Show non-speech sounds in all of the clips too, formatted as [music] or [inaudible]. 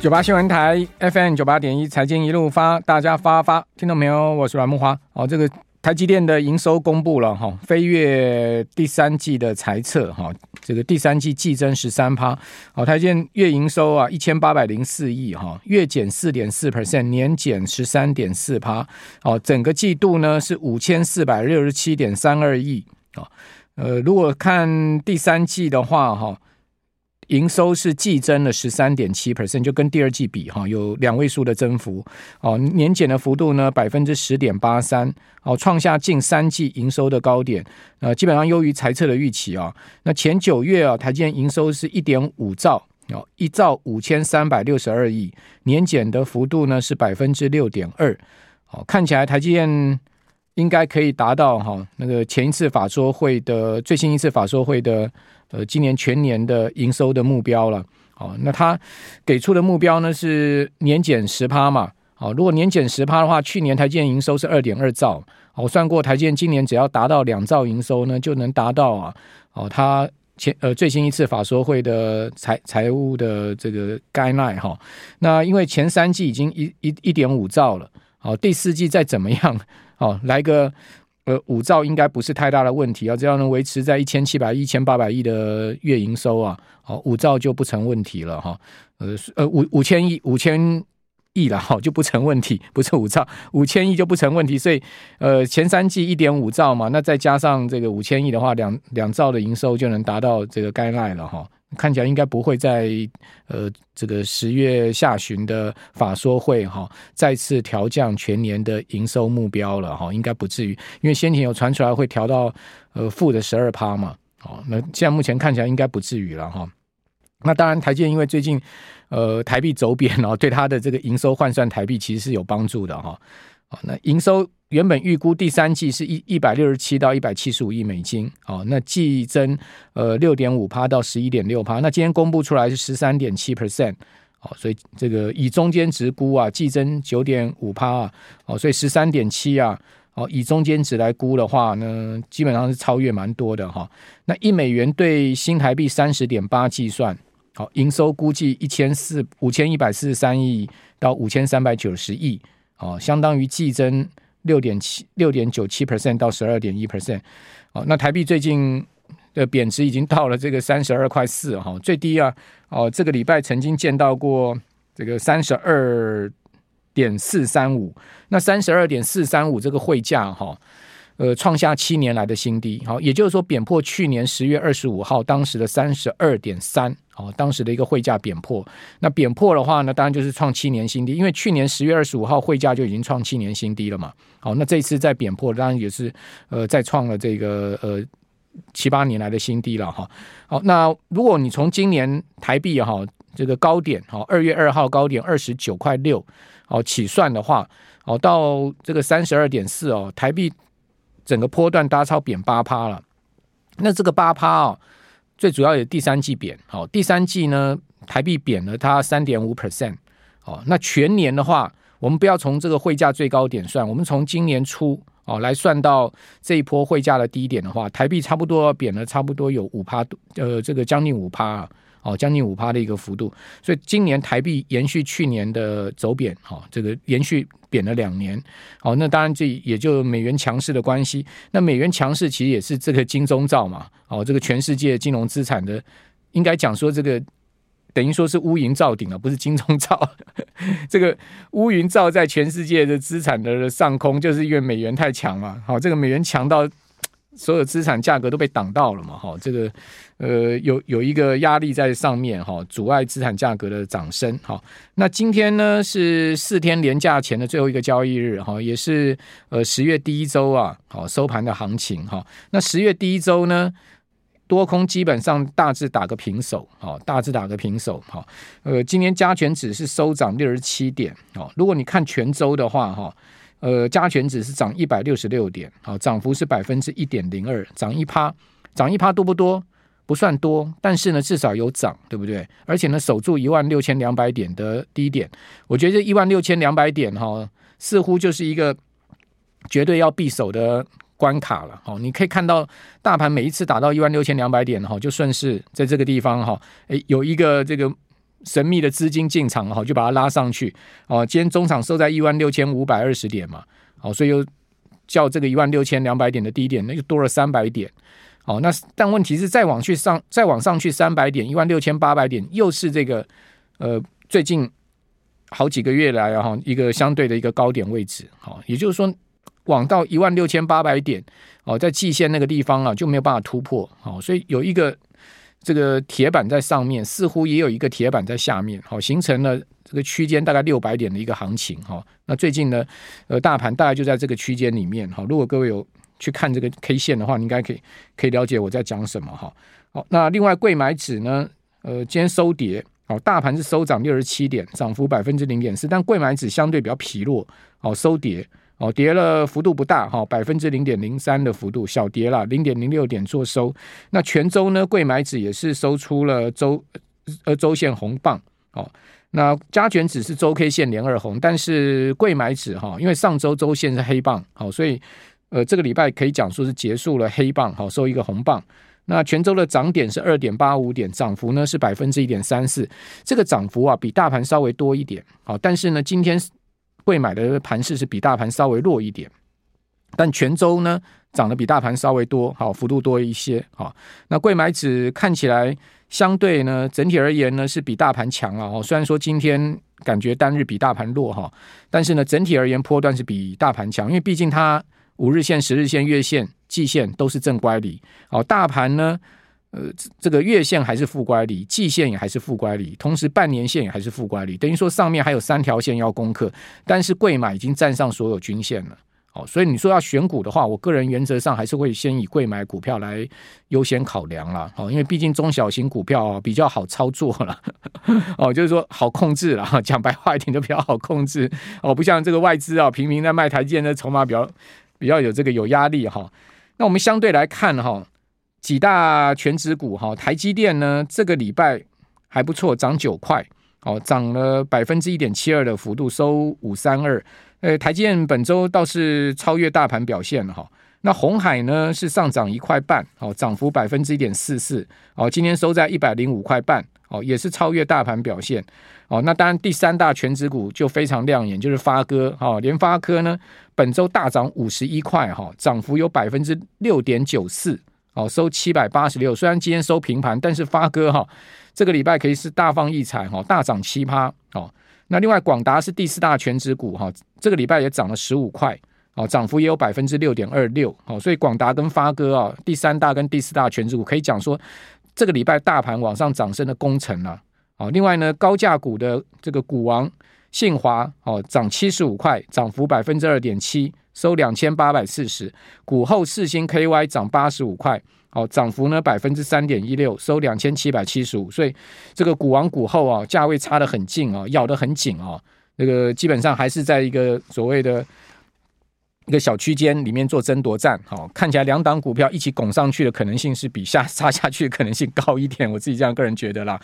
九八新闻台 FM 九八点一财经一路发，大家发发，听到没有？我是阮木花。哦，这个台积电的营收公布了哈，飞跃第三季的财测哈，这个第三季季增十三趴。哦，台积电月营收啊一千八百零四亿哈，月减四点四 percent，年减十三点四趴。哦，整个季度呢是五千四百六十七点三二亿。哦，呃，如果看第三季的话哈。营收是季增了十三点七 percent，就跟第二季比哈，有两位数的增幅哦。年减的幅度呢百分之十点八三，哦，创下近三季营收的高点，呃，基本上优于财测的预期啊。那前九月啊，台积电营收是一点五兆哦，一兆五千三百六十二亿，年减的幅度呢是百分之六点二，哦，看起来台积电应该可以达到哈那个前一次法说会的最新一次法说会的。呃，今年全年的营收的目标了，哦，那他给出的目标呢是年减十趴嘛，哦，如果年减十趴的话，去年台积电营收是二点二兆，我算过台积电今年只要达到两兆营收呢，就能达到啊，哦，他前呃最新一次法说会的财财务的这个 guideline 哈，那因为前三季已经一一一点五兆了，哦，第四季再怎么样，哦，来个。呃，五兆应该不是太大的问题啊，只要能维持在一千七百亿、一千八百亿的月营收啊，好，五兆就不成问题了哈。呃呃，五五千亿、五千亿了哈，就不成问题，不是五兆，五千亿就不成问题。所以呃，前三季一点五兆嘛，那再加上这个五千亿的话，两两兆的营收就能达到这个该赖了哈。看起来应该不会在呃这个十月下旬的法说会哈再次调降全年的营收目标了哈，应该不至于，因为先前有传出来会调到呃负的十二趴嘛，哦，那现在目前看起来应该不至于了哈。那当然台积因为最近呃台币走贬哦，对它的这个营收换算台币其实是有帮助的哈。哦，那营收。原本预估第三季是一一百六十七到一百七十五亿美金，哦，那季增呃六点五趴到十一点六趴，那今天公布出来是十三点七 percent，哦，所以这个以中间值估啊，季增九点五趴啊，哦，所以十三点七啊，哦，以中间值来估的话呢，基本上是超越蛮多的哈。那一美元兑新台币三十点八计算，好，营收估计一千四五千一百四十三亿到五千三百九十亿，哦，相当于季增。六点七六点九七 percent 到十二点一 percent，哦，那台币最近的贬值已经到了这个三十二块四哈，最低啊，哦，这个礼拜曾经见到过这个三十二点四三五，那三十二点四三五这个汇价哈。呃，创下七年来的新低，好，也就是说贬破去年十月二十五号当时的三十二点三，好，当时的一个汇价贬破。那贬破的话呢，当然就是创七年新低，因为去年十月二十五号汇价就已经创七年新低了嘛。好，那这次再贬破，当然也是呃再创了这个呃七八年来的新低了哈。好，那如果你从今年台币哈这个高点，好，二月二号高点二十九块六，哦起算的话，哦到这个三十二点四哦台币。整个波段大超贬八趴了，那这个八趴啊，最主要也第三季贬，好，第三季呢台币贬了它三点五 percent，哦，那全年的话，我们不要从这个汇价最高点算，我们从今年初哦来算到这一波汇价的低点的话，台币差不多贬了差不多有五趴，呃，这个将近五趴啊。哦，将近五趴的一个幅度，所以今年台币延续去年的走贬，哦，这个延续贬了两年，哦，那当然这也就美元强势的关系。那美元强势其实也是这个金钟罩嘛，哦，这个全世界金融资产的，应该讲说这个等于说是乌云罩顶啊，不是金钟罩。[laughs] 这个乌云罩在全世界的资产的上空，就是因为美元太强嘛，好，这个美元强到。所有资产价格都被挡到了嘛？哈，这个呃有有一个压力在上面哈，阻碍资产价格的涨升。哈，那今天呢是四天连假前的最后一个交易日哈，也是呃十月第一周啊，好收盘的行情哈。那十月第一周呢，多空基本上大致打个平手，好，大致打个平手。好，呃，今天加权指是收涨六十七点。好，如果你看全周的话，哈。呃加权指是涨一百六十六点，好，涨幅是百分之一点零二，涨一趴，涨一趴多不多？不算多，但是呢，至少有涨，对不对？而且呢，守住一万六千两百点的低点，我觉得这一万六千两百点哈，似乎就是一个绝对要必守的关卡了。好，你可以看到大盘每一次打到一万六千两百点哈，就顺势在这个地方哈，诶，有一个这个神秘的资金进场，哈，就把它拉上去。哦，今天中场收在一万六千五百二十点嘛，好，所以又叫这个一万六千两百点的低点，那就多了三百点。好，那但问题是再往去上，再往上去三百点，一万六千八百点，又是这个呃最近好几个月来哈一个相对的一个高点位置。好，也就是说。往到一万六千八百点哦，在季线那个地方啊，就没有办法突破，好，所以有一个这个铁板在上面，似乎也有一个铁板在下面，好，形成了这个区间大概六百点的一个行情哈。那最近呢，呃，大盘大概就在这个区间里面哈。如果各位有去看这个 K 线的话，你应该可以可以了解我在讲什么哈。好，那另外柜买指呢，呃，今天收跌，好，大盘是收涨六十七点，涨幅百分之零点四，但柜买指相对比较疲弱，好，收跌。哦，跌了幅度不大哈，百分之零点零三的幅度，小跌了零点零六点做收。那全周呢，柜买指也是收出了周呃周线红棒哦。那加权指是周 K 线连二红，但是柜买指哈，因为上周周线是黑棒，好，所以呃这个礼拜可以讲说是结束了黑棒，好，收一个红棒。那全周的涨点是二点八五点，涨幅呢是百分之一点三四，这个涨幅啊比大盘稍微多一点，好，但是呢今天。柜买的盘势是比大盘稍微弱一点，但全周呢涨得比大盘稍微多，好，幅度多一些，好。那贵买指看起来相对呢整体而言呢是比大盘强啊，哦，虽然说今天感觉单日比大盘弱哈，但是呢整体而言波段是比大盘强，因为毕竟它五日线、十日线、月线、季线都是正乖离，好，大盘呢。呃，这个月线还是负乖离，季线也还是负乖离，同时半年线也还是负乖离，等于说上面还有三条线要攻克，但是贵买已经站上所有均线了，哦，所以你说要选股的话，我个人原则上还是会先以贵买股票来优先考量啦，哦，因为毕竟中小型股票比较好操作了，哦，就是说好控制了，讲白话一点就比较好控制，哦，不像这个外资啊，频频在卖台积电的筹码比较比较有这个有压力哈，那我们相对来看哈。几大全值股哈，台积电呢，这个礼拜还不错，涨九块，哦，涨了百分之一点七二的幅度，收五三二。呃，台积电本周倒是超越大盘表现了哈。那红海呢是上涨一块半，哦，涨幅百分之一点四四，哦，今天收在一百零五块半，哦，也是超越大盘表现。哦，那当然第三大全值股就非常亮眼，就是发哥，哈，联发科呢本周大涨五十一块，哈，涨幅有百分之六点九四。哦，收七百八十六，虽然今天收平盘，但是发哥哈，这个礼拜可以是大放异彩哈，大涨七趴哦。那另外广达是第四大全值股哈，这个礼拜也涨了十五块哦，涨幅也有百分之六点二六哦。所以广达跟发哥啊，第三大跟第四大全值股可以讲说，这个礼拜大盘往上涨升的功臣了哦。另外呢，高价股的这个股王信华哦，涨七十五块，涨幅百分之二点七。收两千八百四十，股后四星 KY 涨八十五块，哦，涨幅呢百分之三点一六，收两千七百七十五，所以这个股王股后啊，价位差得很近啊，咬得很紧啊，那个基本上还是在一个所谓的一个小区间里面做争夺战，好，看起来两档股票一起拱上去的可能性是比下杀下去的可能性高一点，我自己这样个人觉得啦。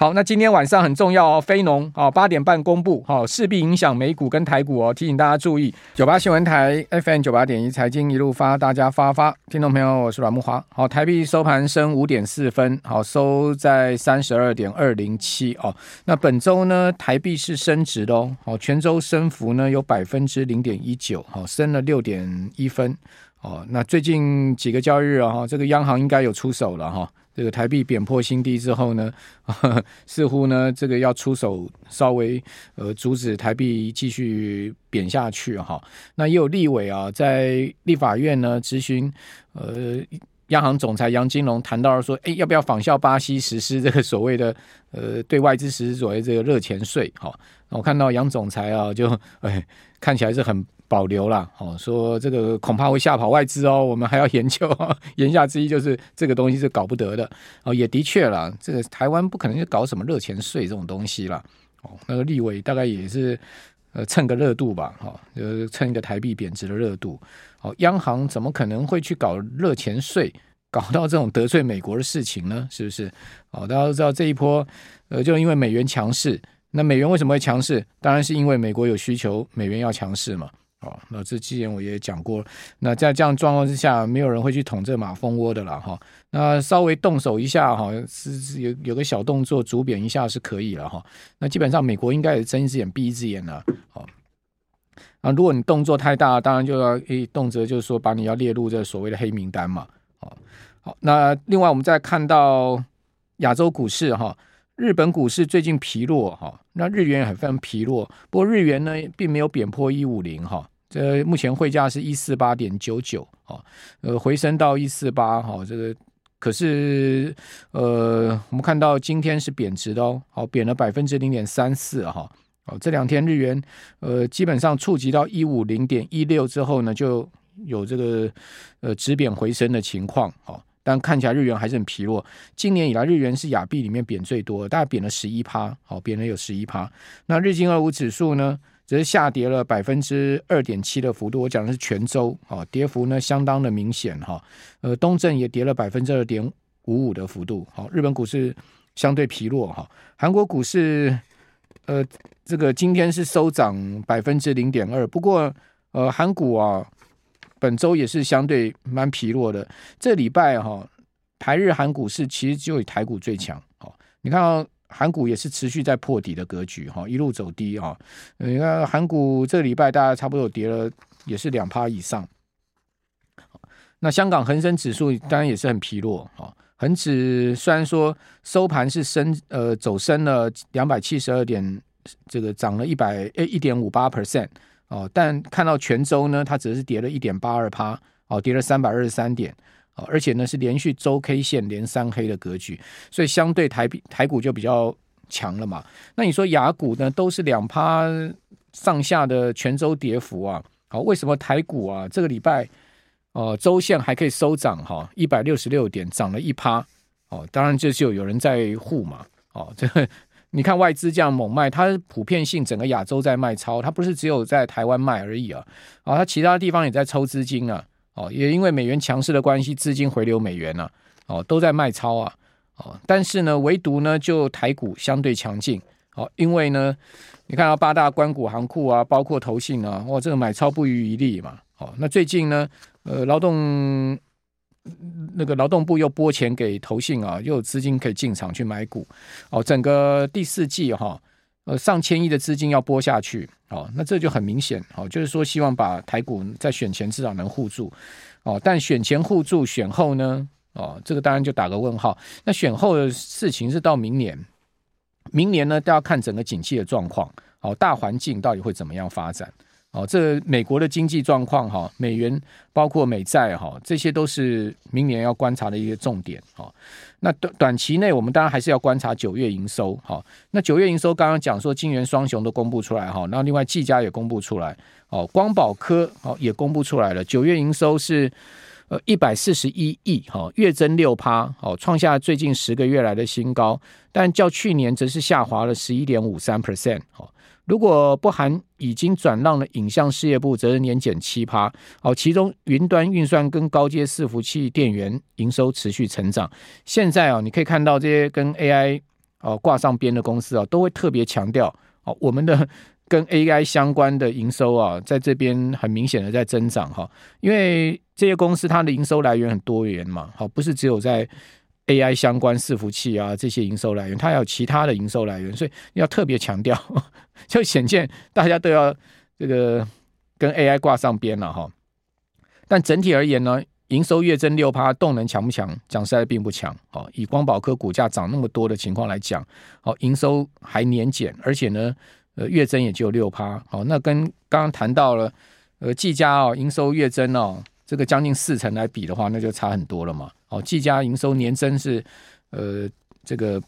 好，那今天晚上很重要哦，非农哦，八点半公布，好，势必影响美股跟台股哦，提醒大家注意。九八新闻台 FM 九八点一财经一路发，大家发发，听众朋友，我是阮木华。好，台币收盘升五点四分，好，收在三十二点二零七哦。那本周呢，台币是升值的哦，好，全周升幅呢有百分之零点一九，好，升了六点一分哦。那最近几个交易日啊，这个央行应该有出手了哈。这个台币贬破新低之后呢，呵 [laughs] 呵似乎呢，这个要出手稍微呃阻止台币继续贬下去哈。那也有立委啊，在立法院呢咨询呃央行总裁杨金龙，谈到了说，哎，要不要仿效巴西实施这个所谓的呃对外资实施所谓这个热钱税？哈，我看到杨总裁啊，就哎看起来是很。保留了，哦，说这个恐怕会吓跑外资哦，我们还要研究。[laughs] 言下之意就是这个东西是搞不得的哦，也的确了，这个台湾不可能就搞什么热钱税这种东西了哦。那个立委大概也是呃蹭个热度吧，哈，就是蹭一个台币贬值的热度。哦，央行怎么可能会去搞热钱税，搞到这种得罪美国的事情呢？是不是？哦，大家都知道这一波，呃，就因为美元强势，那美元为什么会强势？当然是因为美国有需求，美元要强势嘛。哦，那这之前我也讲过，那在这样状况之下，没有人会去捅这马蜂窝的了哈。那稍微动手一下哈，是是有有个小动作，逐贬一下是可以了哈。那基本上美国应该也睁一只眼闭一只眼了。好，啊，如果你动作太大，当然就要诶动辄就是说把你要列入这所谓的黑名单嘛。好，好，那另外我们再看到亚洲股市哈。日本股市最近疲弱哈，那日元也非常疲弱。不过日元呢，并没有贬破一五零哈，这目前汇价是一四八点九九哈，呃，回升到一四八哈，这个可是呃，我们看到今天是贬值的哦，好，贬了百分之零点三四哈，哦，这两天日元呃基本上触及到一五零点一六之后呢，就有这个呃止贬回升的情况哈。但看起来日元还是很疲弱。今年以来，日元是亚币里面贬最多，大概贬了十一趴，好，贬了有十一趴。那日经二五指数呢，则是下跌了百分之二点七的幅度。我讲的是全周，啊，跌幅呢相当的明显哈。呃，东证也跌了百分之二点五五的幅度。好，日本股市相对疲弱哈。韩国股市，呃，这个今天是收涨百分之零点二，不过呃，韩股啊。本周也是相对蛮疲弱的。这礼拜哈，台日韩股市其实只有台股最强。哦，你看到韩股也是持续在破底的格局哈，一路走低哈。你看韩股这礼拜大概差不多跌了，也是两趴以上。那香港恒生指数当然也是很疲弱哈，恒指虽然说收盘是升呃走升了两百七十二点，这个涨了一百诶一点五八 percent。哦，但看到全周呢，它只是跌了一点八二趴，哦，跌了三百二十三点，哦，而且呢是连续周 K 线连三黑的格局，所以相对台币台股就比较强了嘛。那你说雅股呢，都是两趴上下的全周跌幅啊，好，为什么台股啊这个礼拜哦周线还可以收涨哈，一百六十六点涨了一趴，哦，当然这就有人在护嘛，哦，这个。你看外资这样猛卖，它普遍性整个亚洲在卖超，它不是只有在台湾卖而已啊，啊，它其他地方也在抽资金啊，哦，也因为美元强势的关系，资金回流美元了，哦，都在卖超啊，哦，但是呢，唯独呢就台股相对强劲，哦，因为呢，你看到八大关股行库啊，包括投信啊，哇，这个买超不遗余力嘛，哦，那最近呢，呃，劳动。那个劳动部又拨钱给投信啊，又有资金可以进场去买股哦。整个第四季哈，呃，上千亿的资金要拨下去哦，那这就很明显哦，就是说希望把台股在选前至少能护住哦。但选前护住，选后呢？哦，这个当然就打个问号。那选后的事情是到明年，明年呢都要看整个景气的状况哦，大环境到底会怎么样发展。哦，这美国的经济状况哈，美元包括美债哈，这些都是明年要观察的一些重点哈。那短短期内，我们当然还是要观察九月营收哈。那九月营收刚刚讲说，金圆双雄都公布出来哈，那另外技嘉也公布出来哦，光宝科哦也公布出来了，九月营收是呃一百四十一亿哈，月增六趴哦，创下最近十个月来的新高，但较去年则是下滑了十一点五三 percent 哈。如果不含已经转让的影像事业部，则是年减七趴。好，其中云端运算跟高阶伺服器电源营收持续成长。现在啊，你可以看到这些跟 AI 哦挂上边的公司啊，都会特别强调哦，我们的 [laughs] 跟 AI 相关的营收啊，在这边很明显的在增长哈。因为这些公司它的营收来源很多元嘛，好，不是只有在。AI 相关伺服器啊，这些营收来源，它还有其他的营收来源，所以要特别强调，[laughs] 就显见大家都要这个跟 AI 挂上边了哈。但整体而言呢，营收月增六趴，动能强不强？讲实在并不强。哦，以光宝科股价涨那么多的情况来讲，好，营收还年减，而且呢，呃，月增也只有六趴。好，那跟刚刚谈到了，呃，技嘉哦，营收月增哦。这个将近四成来比的话，那就差很多了嘛。哦，技嘉营收年增是，呃，这个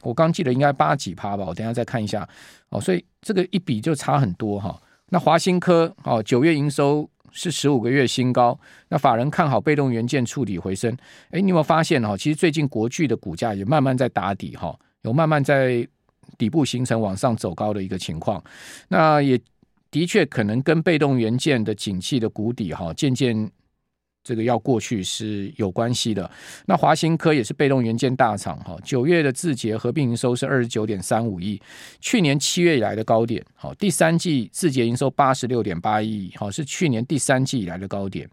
我刚记得应该八几趴吧，我等下再看一下。哦，所以这个一比就差很多哈。那华新科哦，九月营收是十五个月新高。那法人看好被动元件触底回升。哎，你有没有发现哈？其实最近国巨的股价也慢慢在打底哈，有慢慢在底部形成往上走高的一个情况。那也的确可能跟被动元件的景气的谷底哈，渐渐。这个要过去是有关系的。那华新科也是被动元件大厂哈，九月的字节合并营收是二十九点三五亿，去年七月以来的高点。好，第三季字节营收八十六点八亿，好，是去年第三季以来的高点。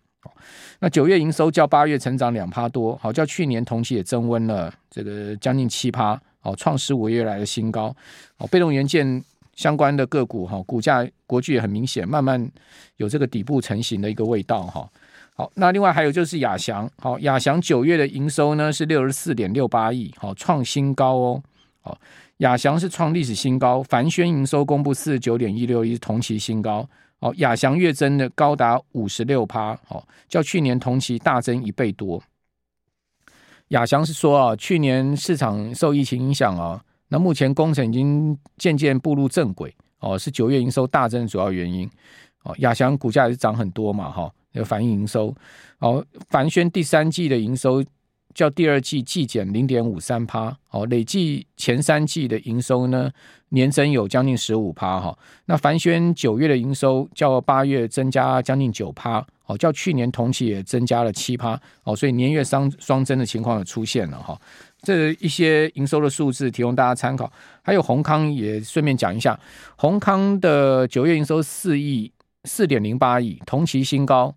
那九月营收较八月成长两趴多，好，较去年同期也增温了这个将近七趴，好，创十五个月来的新高。好，被动元件相关的个股哈，股价国巨也很明显，慢慢有这个底部成型的一个味道哈。好，那另外还有就是亚翔，好，亚翔九月的营收呢是六十四点六八亿，好，创新高哦。好，亚翔是创历史新高，凡轩营收公布四十九点一六亿，同期新高。好，亚翔月增的高达五十六趴，好，较去年同期大增一倍多。亚翔是说啊，去年市场受疫情影响啊，那目前工程已经渐渐步入正轨，哦，是九月营收大增的主要原因。哦，亚翔股价也是涨很多嘛，哈。有反映营收，好，凡轩第三季的营收较第二季季减零点五三趴，哦，累计前三季的营收呢年增有将近十五趴哈。那凡轩九月的营收较八月增加将近九趴，哦，较去年同期也增加了七趴，哦，所以年月双双增的情况也出现了哈。这一些营收的数字提供大家参考，还有宏康也顺便讲一下，宏康的九月营收四亿四点零八亿，同期新高。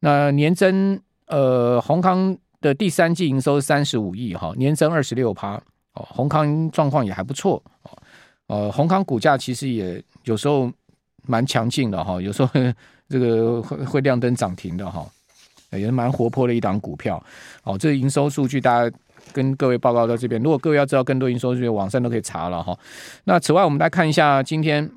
那年增，呃，宏康的第三季营收三十五亿哈，年增二十六趴哦，宏康状况也还不错哦，呃，宏康股价其实也有时候蛮强劲的哈，有时候 [laughs] 这个会会亮灯涨停的哈，也是蛮活泼的一档股票哦。这营收数据大家跟各位报告到这边，如果各位要知道更多营收数据，网上都可以查了哈。那此外，我们来看一下今天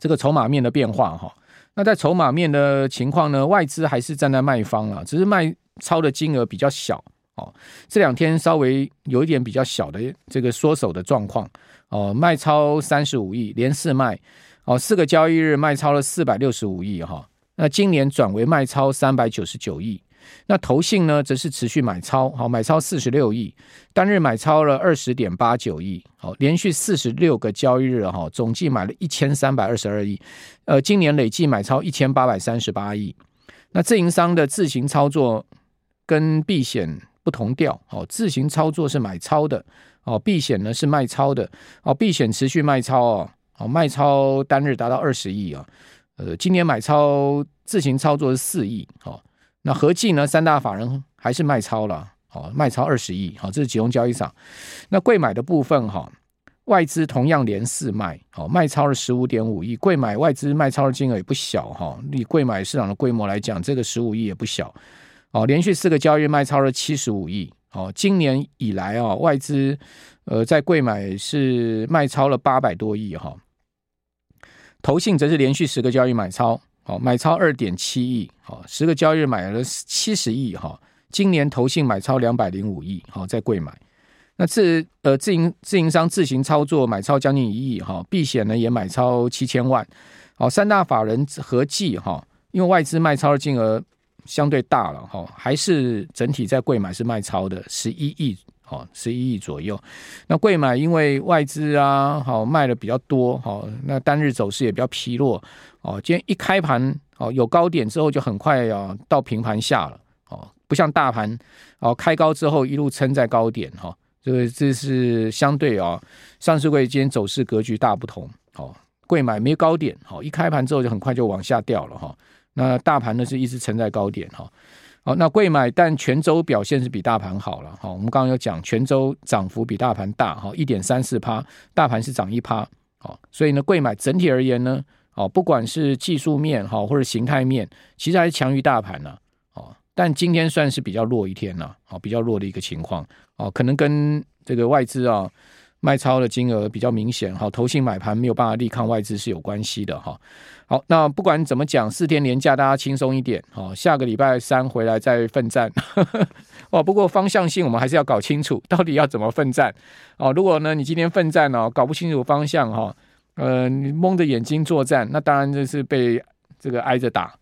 这个筹码面的变化哈。那在筹码面的情况呢，外资还是站在卖方啊，只是卖超的金额比较小哦。这两天稍微有一点比较小的这个缩手的状况哦，卖超三十五亿，连四卖哦，四个交易日卖超了四百六十五亿哈。那今年转为卖超三百九十九亿。那投信呢，则是持续买超，好，买超四十六亿，单日买超了二十点八九亿，好，连续四十六个交易日哈，总计买了一千三百二十二亿，呃，今年累计买超一千八百三十八亿。那自营商的自行操作跟避险不同调，哦，自行操作是买超的，哦，避险呢是卖超的，哦，避险持续卖超哦，好，卖超单日达到二十亿啊，呃，今年买超自行操作是四亿，哦。那合计呢？三大法人还是卖超了，哦，卖超二十亿，好，这是集中交易场。那贵买的部分哈，外资同样连四卖，好，卖超了十五点五亿。柜买外资卖超的金额也不小哈，以柜买市场的规模来讲，这个十五亿也不小。哦，连续四个交易卖超了七十五亿，哦，今年以来啊，外资呃在柜买是卖超了八百多亿哈，投信则是连续十个交易买超。好，买超二点七亿，好，十个交易买了七十亿，哈，今年投信买超两百零五亿，好，在柜买，那自呃自营自营商自行操作买超将近一亿，哈，避险呢也买超七千万，好，三大法人合计，哈，因为外资卖超的金额相对大了，哈，还是整体在贵买是卖超的十一亿。哦，十一亿左右。那贵买因为外资啊，好卖的比较多，好，那单日走势也比较疲弱。哦，今天一开盘，哦有高点之后就很快要到平盘下了。哦，不像大盘，哦开高之后一路撑在高点，哈，这个这是相对啊，上市柜今天走势格局大不同。哦，贵买没高点，好，一开盘之后就很快就往下掉了，哈。那大盘呢是一直撑在高点，哈。好，那贵买但全周表现是比大盘好了。好，我们刚刚有讲全周涨幅比大盘大，哈，一点三四趴，大盘是涨一趴。好，所以呢，贵买整体而言呢，哦，不管是技术面哈或者形态面，其实还是强于大盘呢。哦，但今天算是比较弱一天了，哦，比较弱的一个情况。哦，可能跟这个外资啊。卖超的金额比较明显，哈，投信买盘没有办法力抗外资是有关系的，哈。好，那不管怎么讲，四天连假大家轻松一点，哦，下个礼拜三回来再奋战，[laughs] 哦。不过方向性我们还是要搞清楚，[laughs] 到底要怎么奋战，哦。如果呢你今天奋战哦，搞不清楚方向，哈，呃，你蒙着眼睛作战，那当然就是被这个挨着打，